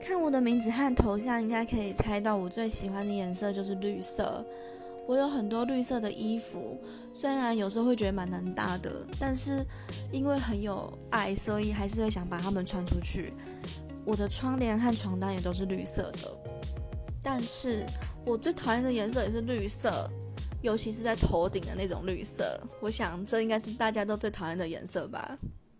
看我的名字和头像应该可以猜到我最喜欢的颜色就是绿色。我有很多绿色的衣服虽然有时候会觉得蛮难搭的但是因为很有爱所以还是会想把它们穿出去。我的窗帘和床单也都是绿色的但是我最讨厌的颜色也是绿色尤其是在头顶的那种绿色。我想这应该是大家都最讨厌的颜色吧。